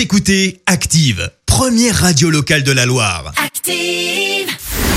Vous écoutez Active, première radio locale de la Loire. Active.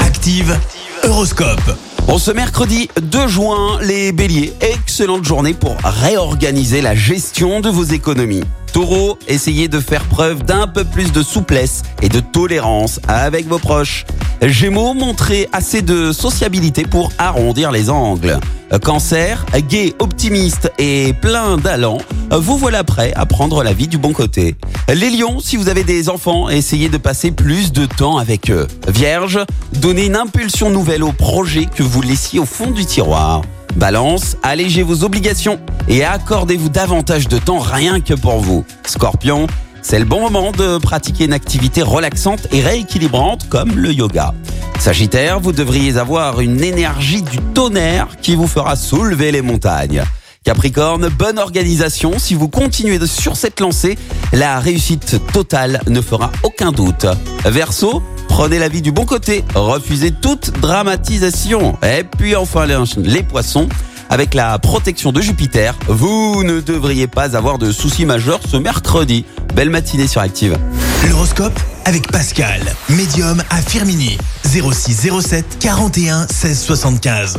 Active, Horoscope. Bon, ce mercredi 2 juin, les béliers, excellente journée pour réorganiser la gestion de vos économies. Taureau, essayez de faire preuve d'un peu plus de souplesse et de tolérance avec vos proches. Gémeaux, montrez assez de sociabilité pour arrondir les angles. Cancer, gai, optimiste et plein d'allant, vous voilà prêt à prendre la vie du bon côté. Les lions, si vous avez des enfants, essayez de passer plus de temps avec eux. Vierge, donnez une impulsion nouvelle au projet que vous laissiez au fond du tiroir. Balance, allégez vos obligations et accordez-vous davantage de temps rien que pour vous. Scorpion, c'est le bon moment de pratiquer une activité relaxante et rééquilibrante comme le yoga. Sagittaire, vous devriez avoir une énergie du tonnerre qui vous fera soulever les montagnes. Capricorne, bonne organisation. Si vous continuez sur cette lancée, la réussite totale ne fera aucun doute. Verseau, prenez la vie du bon côté. Refusez toute dramatisation. Et puis enfin les, poissons, avec la protection de Jupiter, vous ne devriez pas avoir de soucis majeurs ce mercredi. Belle matinée sur Active. L'horoscope avec Pascal, médium à Firmini. 06 07 41 16 75.